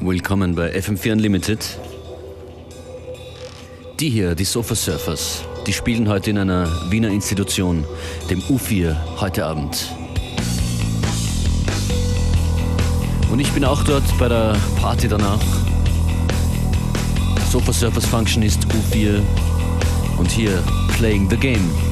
Willkommen bei FM4 Unlimited. Die hier, die Sofa Surfers, die spielen heute in einer Wiener Institution, dem U4, heute Abend. Und ich bin auch dort bei der Party danach. Sofa Surfers Function ist U4 und hier Playing the Game.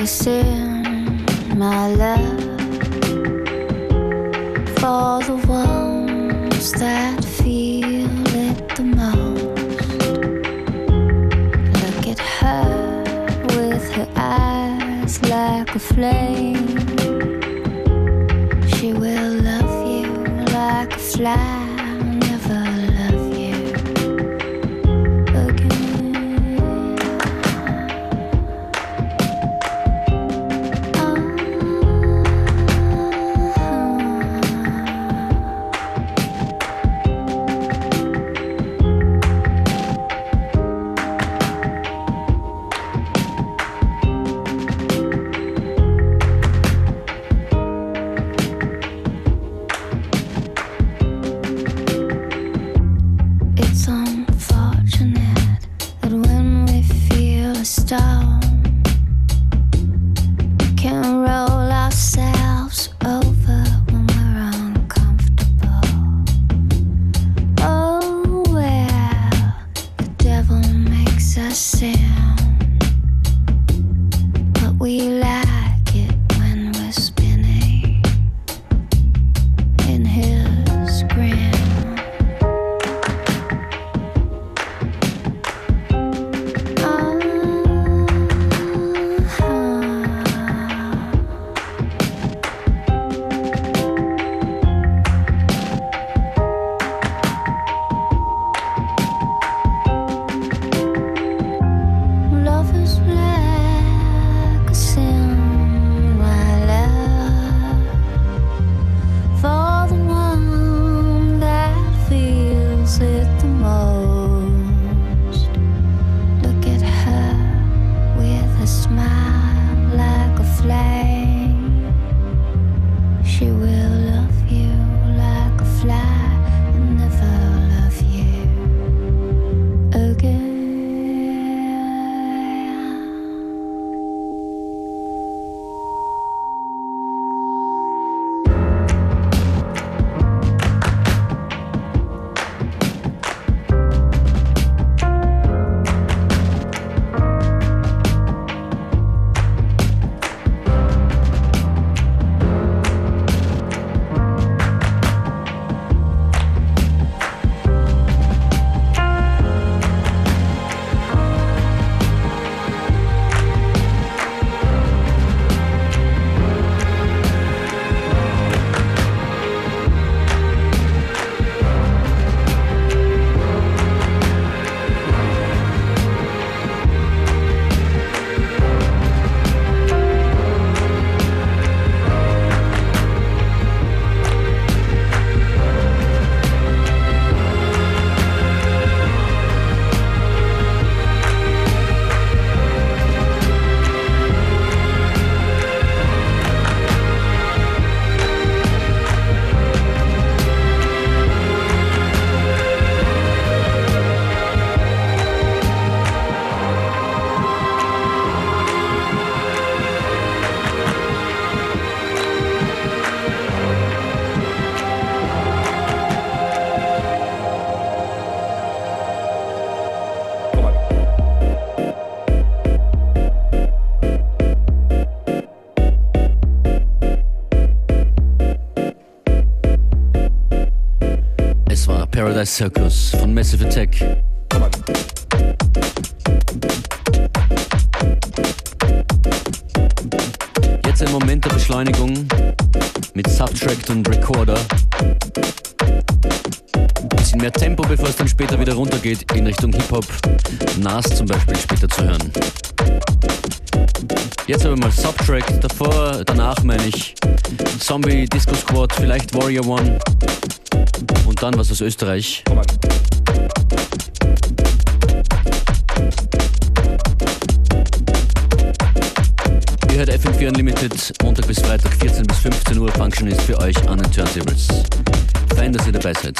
A sin, my love for the ones that feel it the most. Look at her with her eyes like a flame. She will love. Paradise Circus von Massive Attack. Jetzt ein Moment der Beschleunigung mit Subtract und Recorder. Bisschen mehr Tempo, bevor es dann später wieder runtergeht in Richtung Hip-Hop. Nas zum Beispiel später zu hören. Jetzt aber mal Subtrack, davor, danach meine ich Zombie, Disco Squad, vielleicht Warrior One und dann was aus Österreich. Ihr hört FM4 Unlimited, Montag bis Freitag 14 bis 15 Uhr. Function ist für euch an den Turntables. Fein, dass ihr dabei seid.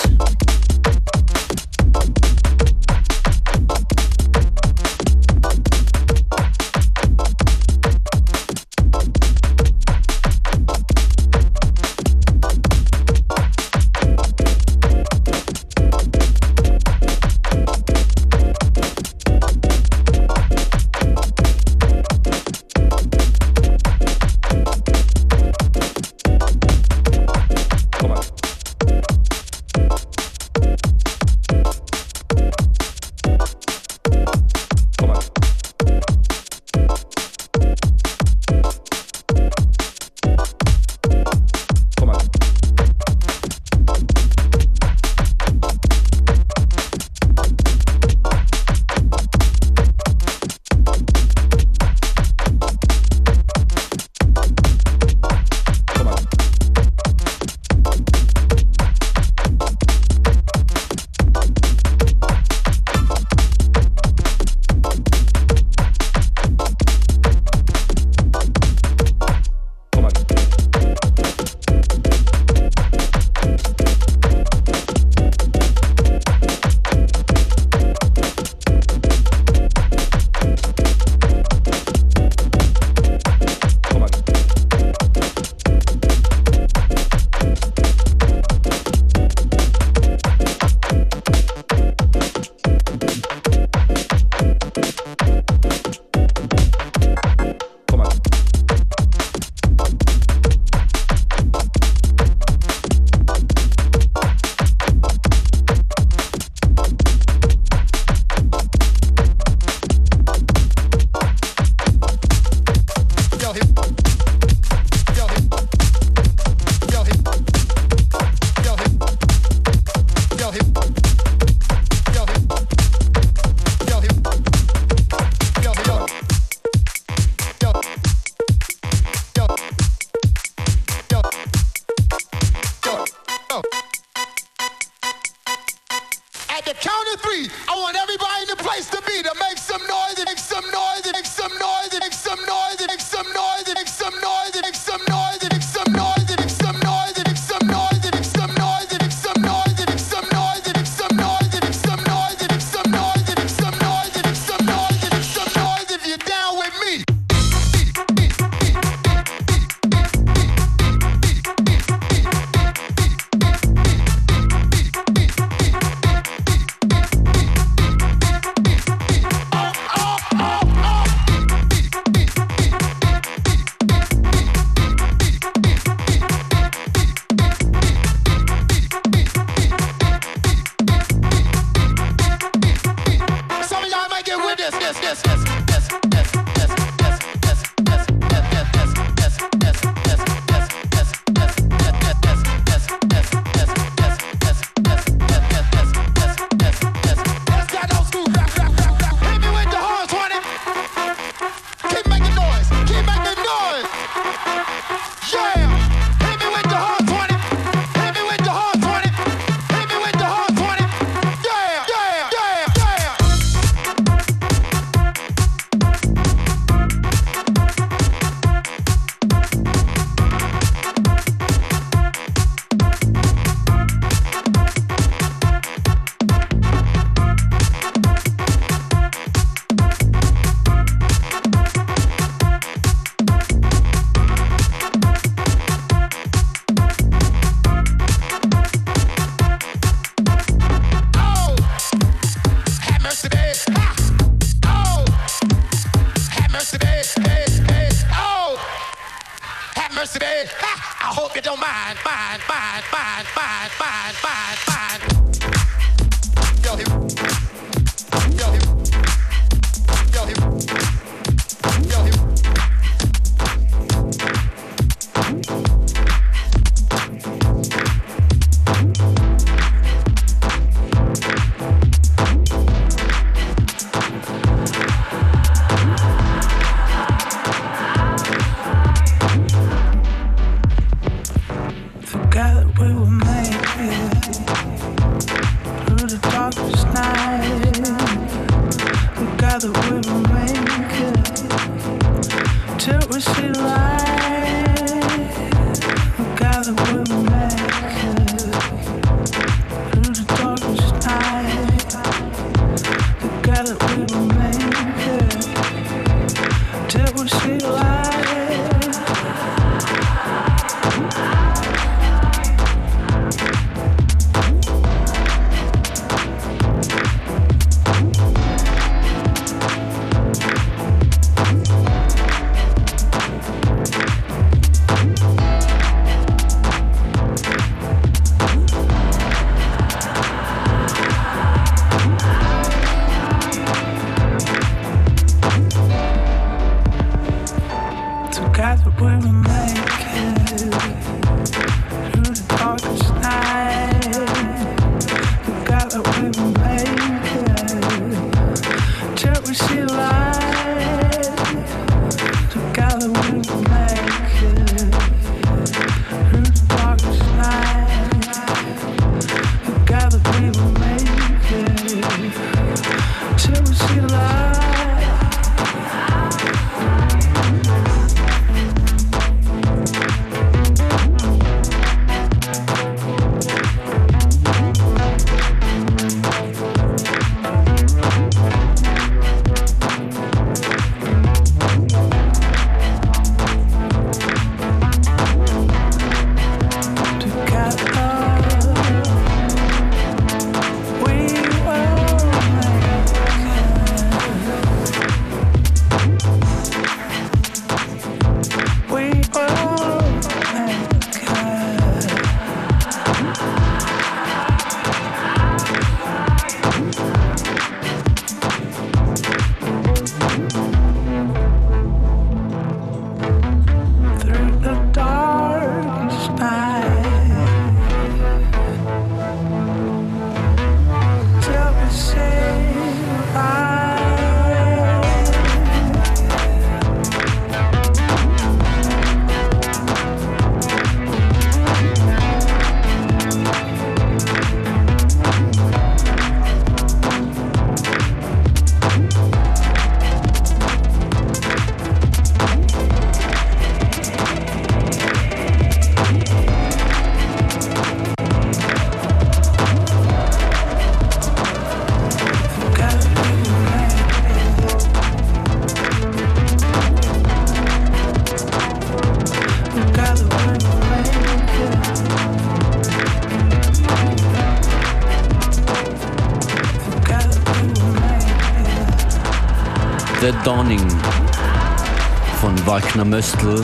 Wagner Möstl.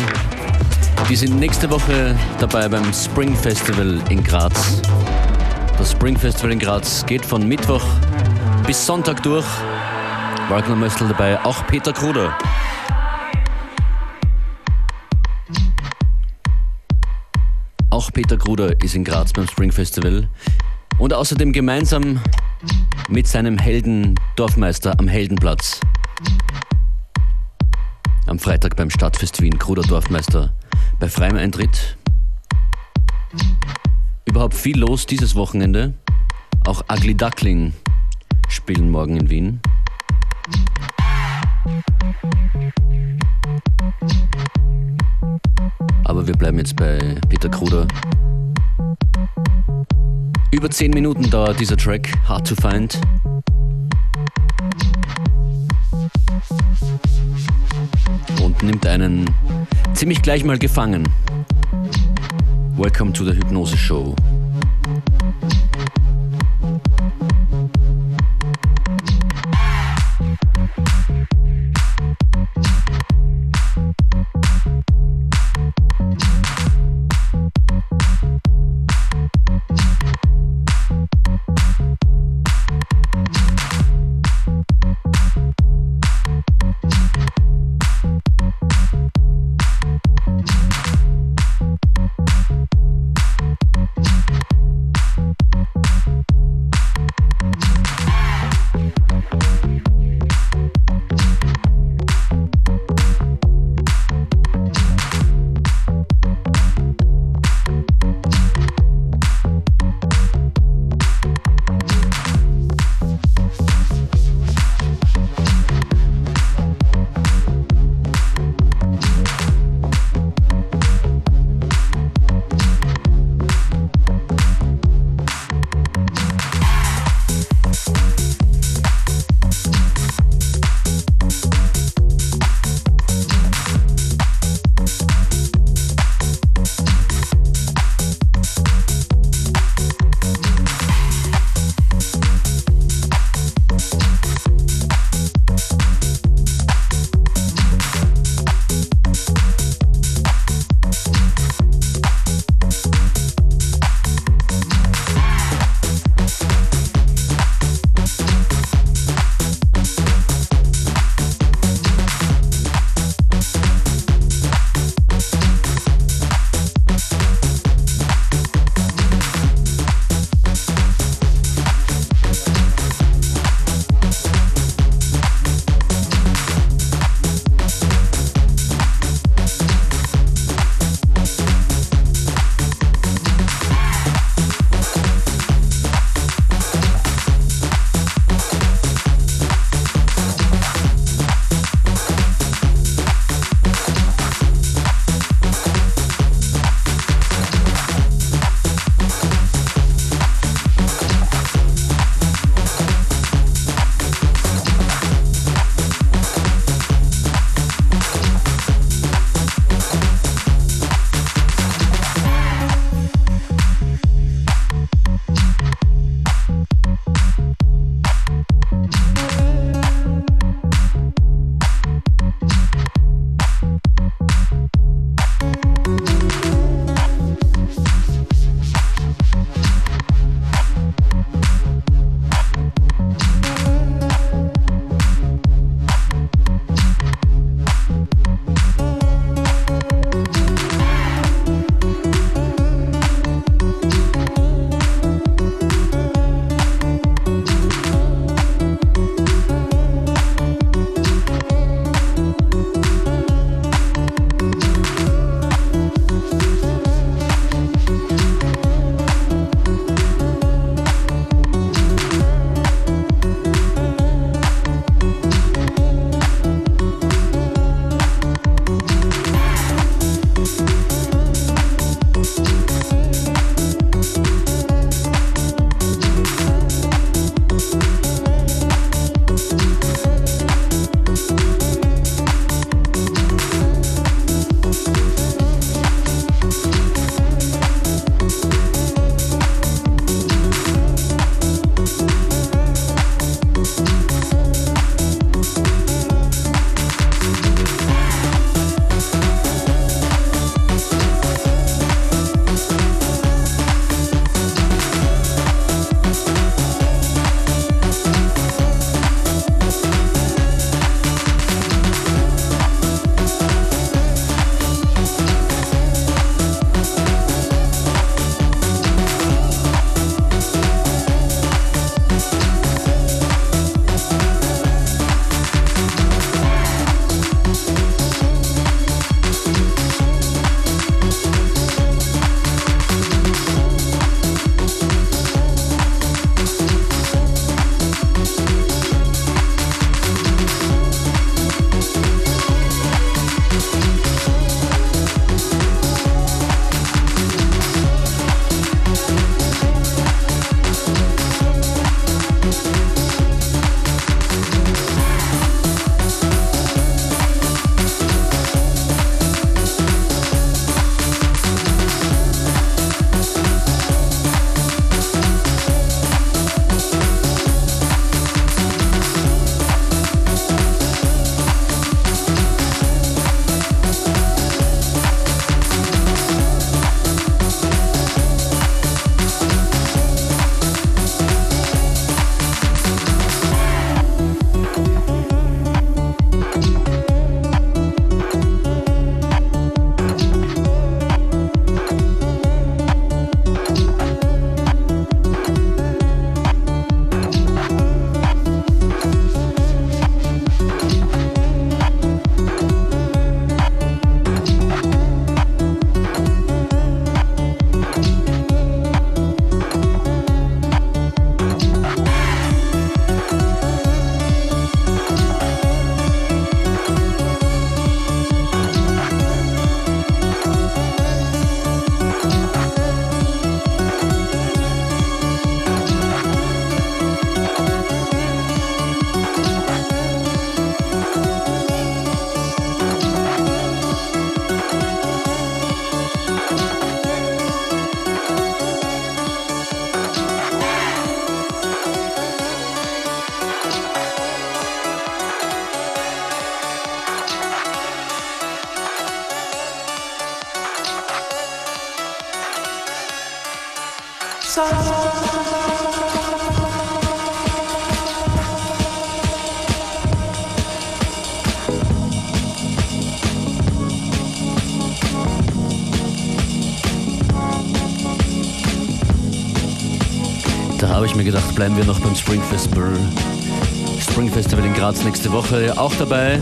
Die sind nächste Woche dabei beim Spring Festival in Graz. Das Spring Festival in Graz geht von Mittwoch bis Sonntag durch. Wagner Möstl dabei, auch Peter Kruder. Auch Peter Kruder ist in Graz beim Spring Festival. Und außerdem gemeinsam mit seinem Helden Dorfmeister am Heldenplatz am Freitag beim Stadtfest Wien Kruder Dorfmeister bei freiem Eintritt. Überhaupt viel los dieses Wochenende. Auch Ugly Duckling spielen morgen in Wien. Aber wir bleiben jetzt bei Peter Kruder. Über 10 Minuten dauert dieser Track, Hard to Find. Nimmt einen ziemlich gleich mal gefangen. Welcome to the Hypnose Show. Mir gedacht, bleiben wir noch beim Spring Festival. Spring Festival in Graz nächste Woche. Auch dabei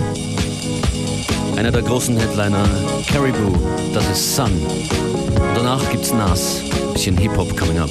einer der großen Headliner, Caribou, das ist Sun. Danach gibt's Nas, bisschen Hip-Hop coming up.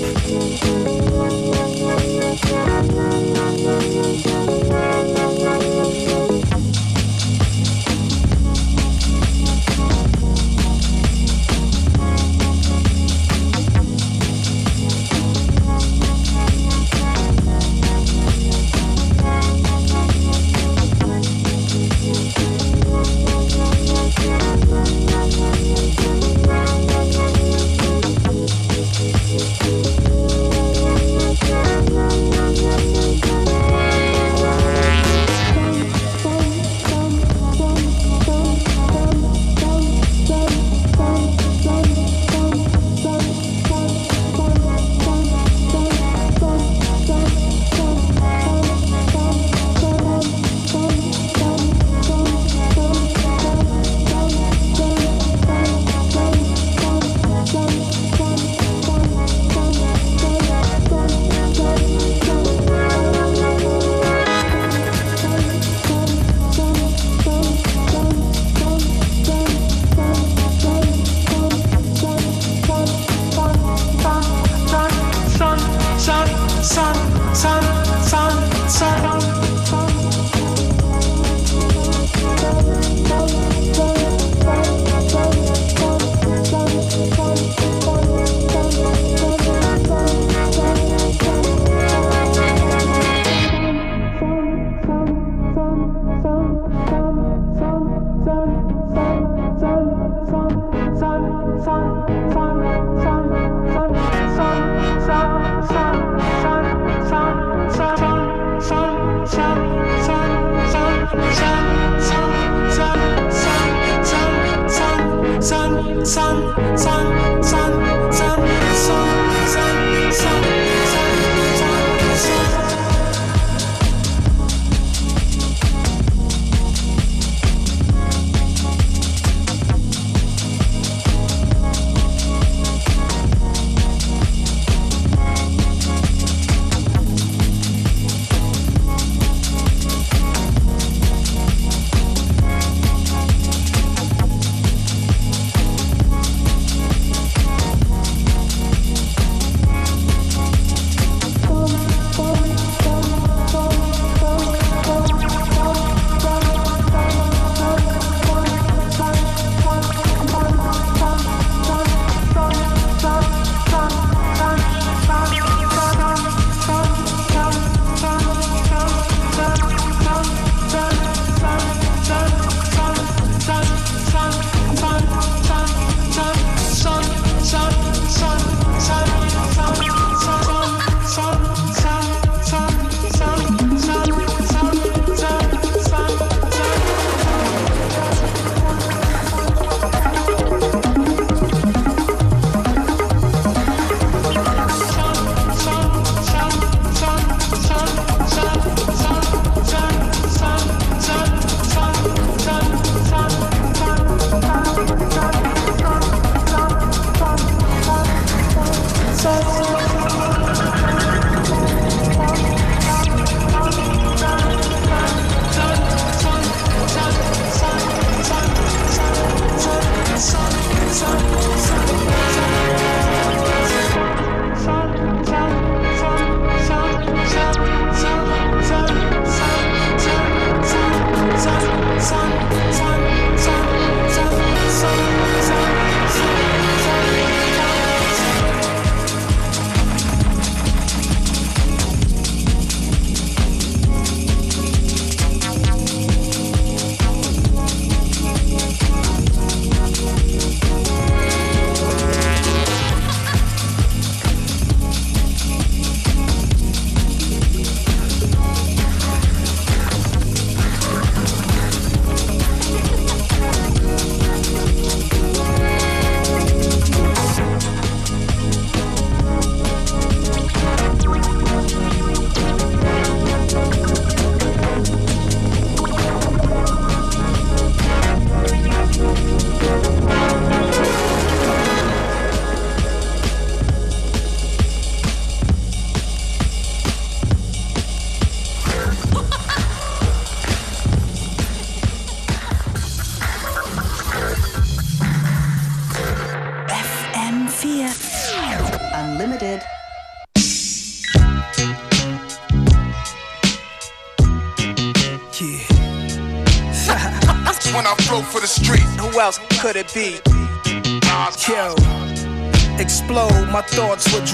Could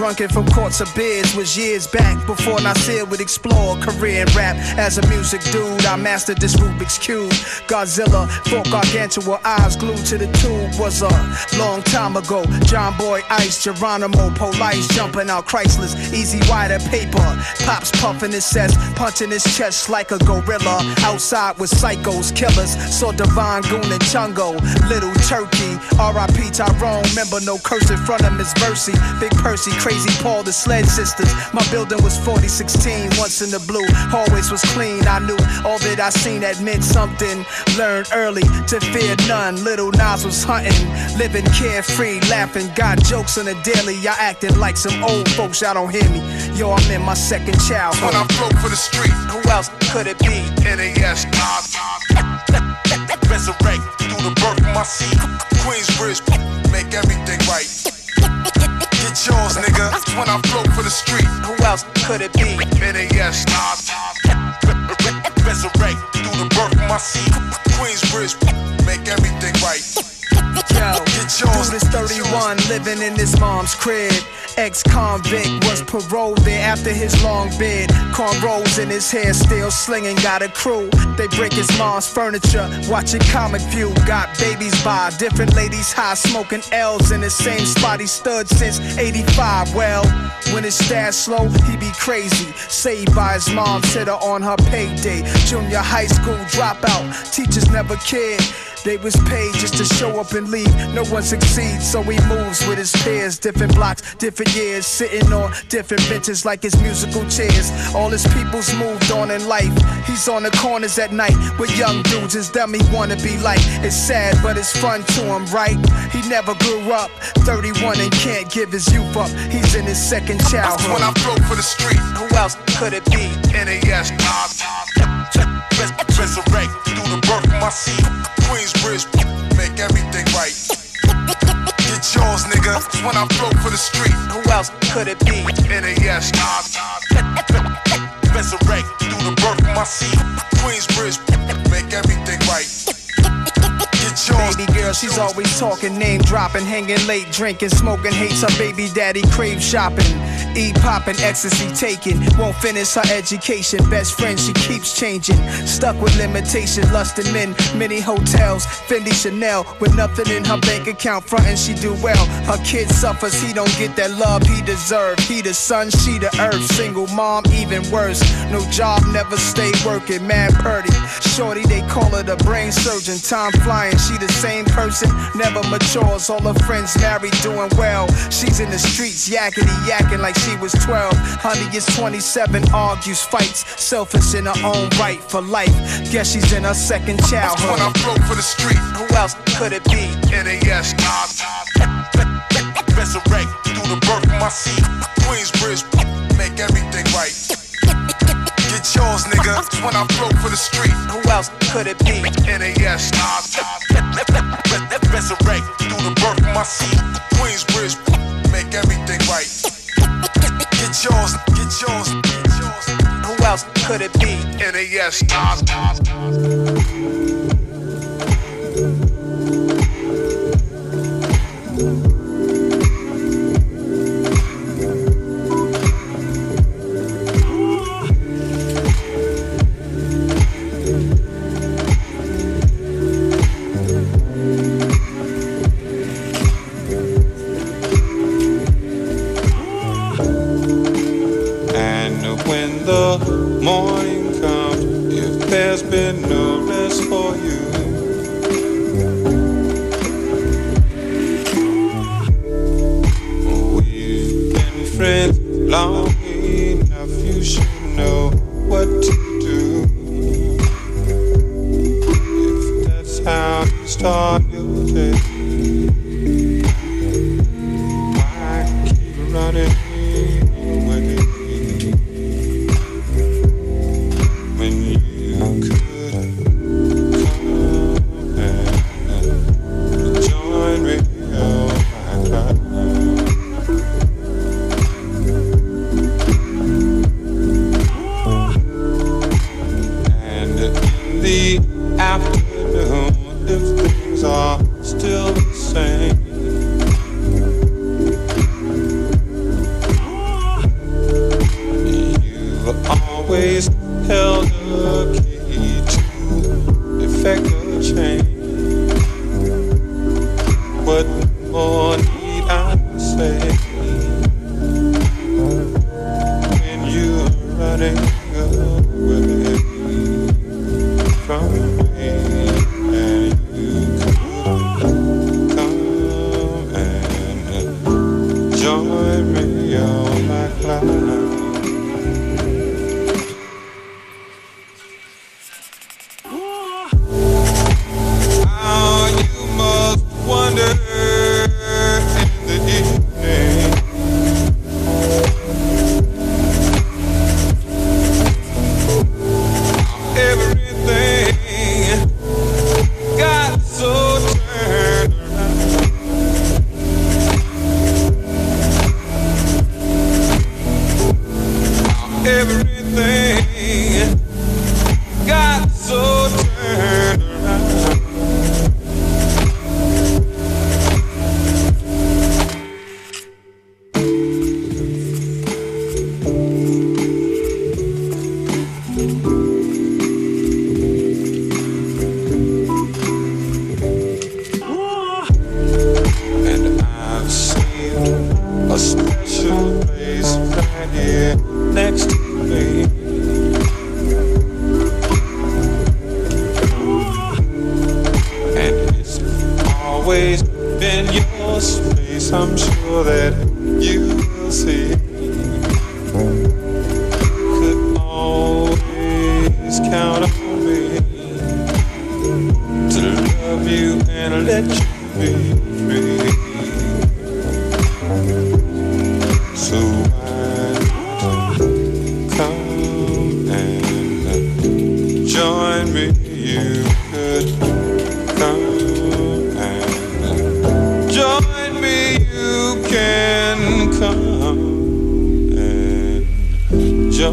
drunken from courts of beers. Was years back before Nasir would explore career in rap. As a music dude, I mastered this Rubik's Cube. Godzilla, four gargantua eyes glued to the tube was a long time ago. John Boy Ice, Geronimo, Police jumping out Chrysler's, E-Z Wider paper. Pops puffing his chest, punching his chest like a gorilla. Outside with psychos, killers. Saw Divine Goon and Chungo, Little Turkey. R.I.P. Tyrone, remember no curse in front of Miss Mercy. Big Percy, Crazy Paul, the Sled Sisters. My building was 4016, once in the blue. Always was clean, I knew all that I seen that meant something. Learned early to fear none. Little Nas was hunting, living carefree, laughing. Got jokes on the daily, y'all acting like some old folks, y'all don't hear me. Yo, I'm in my second childhood. When I broke for the street, who else could it be? NAS, Nas, Resurrect through the birth of my seed. Queensbridge, make everything right. Get yours, nigga. When I flow for the street, who else could it be? NAS, Nas, Resurrect through the birth of my seed. Queensbridge, make everything right. Yo, dude is 31, living in his mom's crib. Ex-convict was paroled there after his long bid. Cornrows in his hair, still slinging, got a crew. They break his mom's furniture, watching Comic View. Got babies by different ladies high, smoking L's in the same spot he stood since 85. Well, when his stash slow, he be crazy. Saved by his mom, sitter on her payday. Junior high school dropout, teachers never cared. They was paid just to show up and leave. No one succeeds, so he moves with his peers. Different blocks, different years, sitting on different benches like his musical chairs. All his people's moved on in life. He's on the corners at night with young dudes. It's them he wanna be like. It's sad, but it's fun to him, right? He never grew up. 31 and can't give his youth up. He's in his second childhood. When I broke for the street, who else could it be? NAS, Nas, Resurrect through the birth of my seed. Queensbridge, make everything right. Get yours, nigga. When I flow for the street, who else could it be? NAS, Resurrect through the birth of my seed. Queensbridge, make everything right. Get yours. Baby girl, she's always talking, name dropping, hanging late, drinking, smoking, hates her baby daddy, crave shopping. Eat popping, ecstasy taking, won't finish her education. Best friend, she keeps changing. Stuck with limitations, lusting men, many hotels, Fendi Chanel, with nothing in her bank account, frontin' she do well. Her kid suffers, he don't get that love he deserve. He the sun, she the earth. Single mom, even worse. No job, never stay working, mad purdy. Shorty, they call her the brain surgeon. Time flying, she the same person, never matures. All her friends married, doing well. She's in the streets, yakety yakking like she was 12. Honey is 27, argues, fights, selfish in her own right for life. Guess she's in her second childhood. When I broke for the street, who else could it be? NAS, Nas, Resurrect through the birth of my seed. Queensbridge, make everything right. Get yours, nigga. When I broke for the street, who else could it be? NAS, Nas, Resurrect through the birth of my seed. Queensbridge, make everything right. Yours, get yours. Who else could it be? NAS, the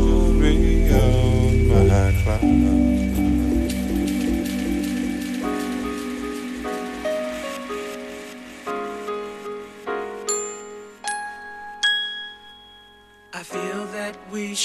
me on my cloud.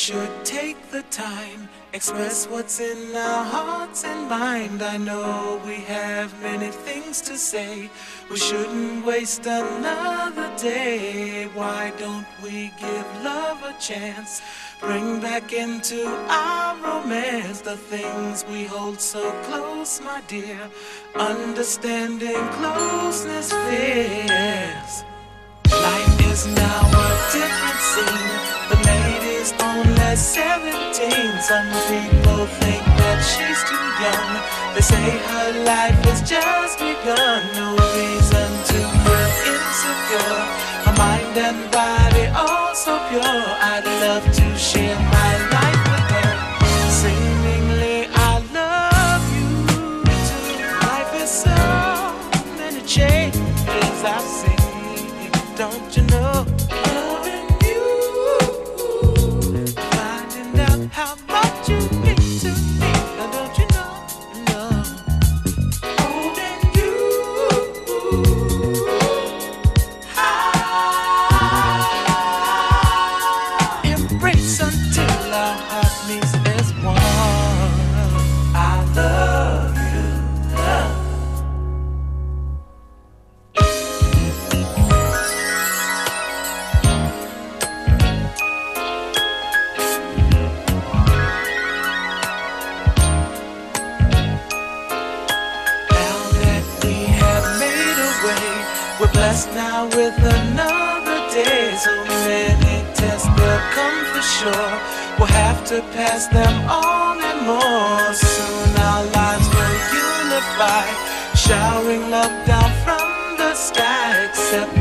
Should take the time, express what's in our hearts and mind. I know we have many things to say. We shouldn't waste another day. Why don't we give love a chance? Bring back into our romance the things we hold so close, my dear. Understanding closeness fears. Life is now a different scene. The only 17. Some people think that she's too young. They say her life has just begun. No reason to feel insecure. Her mind and body all so pure. I'd to pass them on and more. Soon our lives will unify, showering love down from the sky. Accept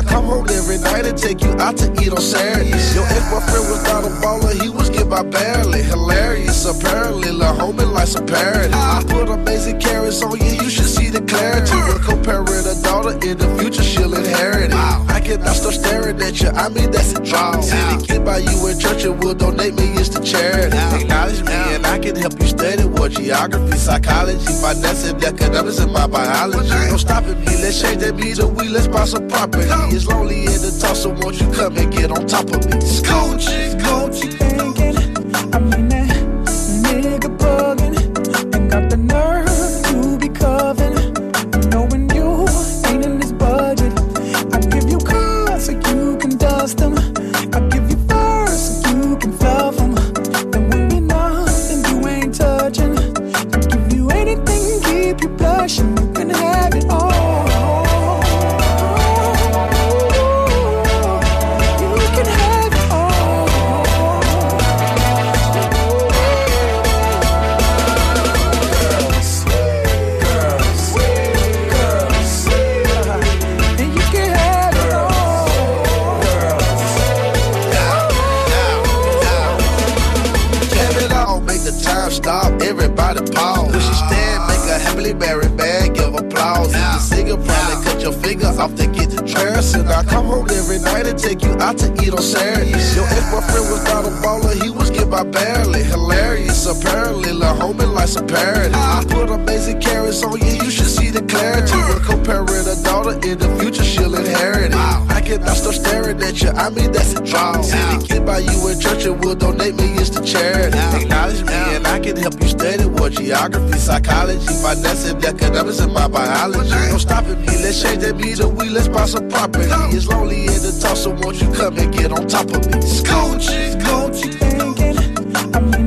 I come home every night and take you out to eat on Saturdays. Your ex-boyfriend was not a baller, he was get by barely. Hilarious, apparently, la homie life's a parody. I put amazing carats on you, you should see the clarity. We're comparing a daughter in the future, she'll inherit it. I cannot stop staring at you, I mean that's a draw. Any kid by you in church and will donate millions the charity. Acknowledge me and I can help you study what geography, psychology, finance, and economics in my biology. Don't stop at me, let's change that meter, we let's buy some property. It's lonely in the toss, so won't you come and get on top of me? Scoochie, Scoochie. Your off to get the dress. And I come home every night and take you out to eat on Saturdays. Your ex-boyfriend was not a baller, he was get by barely. Hilarious, apparently, la homie life's a parody. I put amazing carats on you, you should see the clarity. We're comparing a daughter in the future, she'll inherit it. I cannot stop staring at you, I mean that's a draw. Any kid by you in church and will donate millions to charity. Acknowledge me and I can help you study what geography, psychology, finance, and economics in my biology. Don't stop at me, let's change that meter, we let's buy some property. It's lonely in the top, so won't you come and get on top of me? Scoochie, Scoochie. thinking.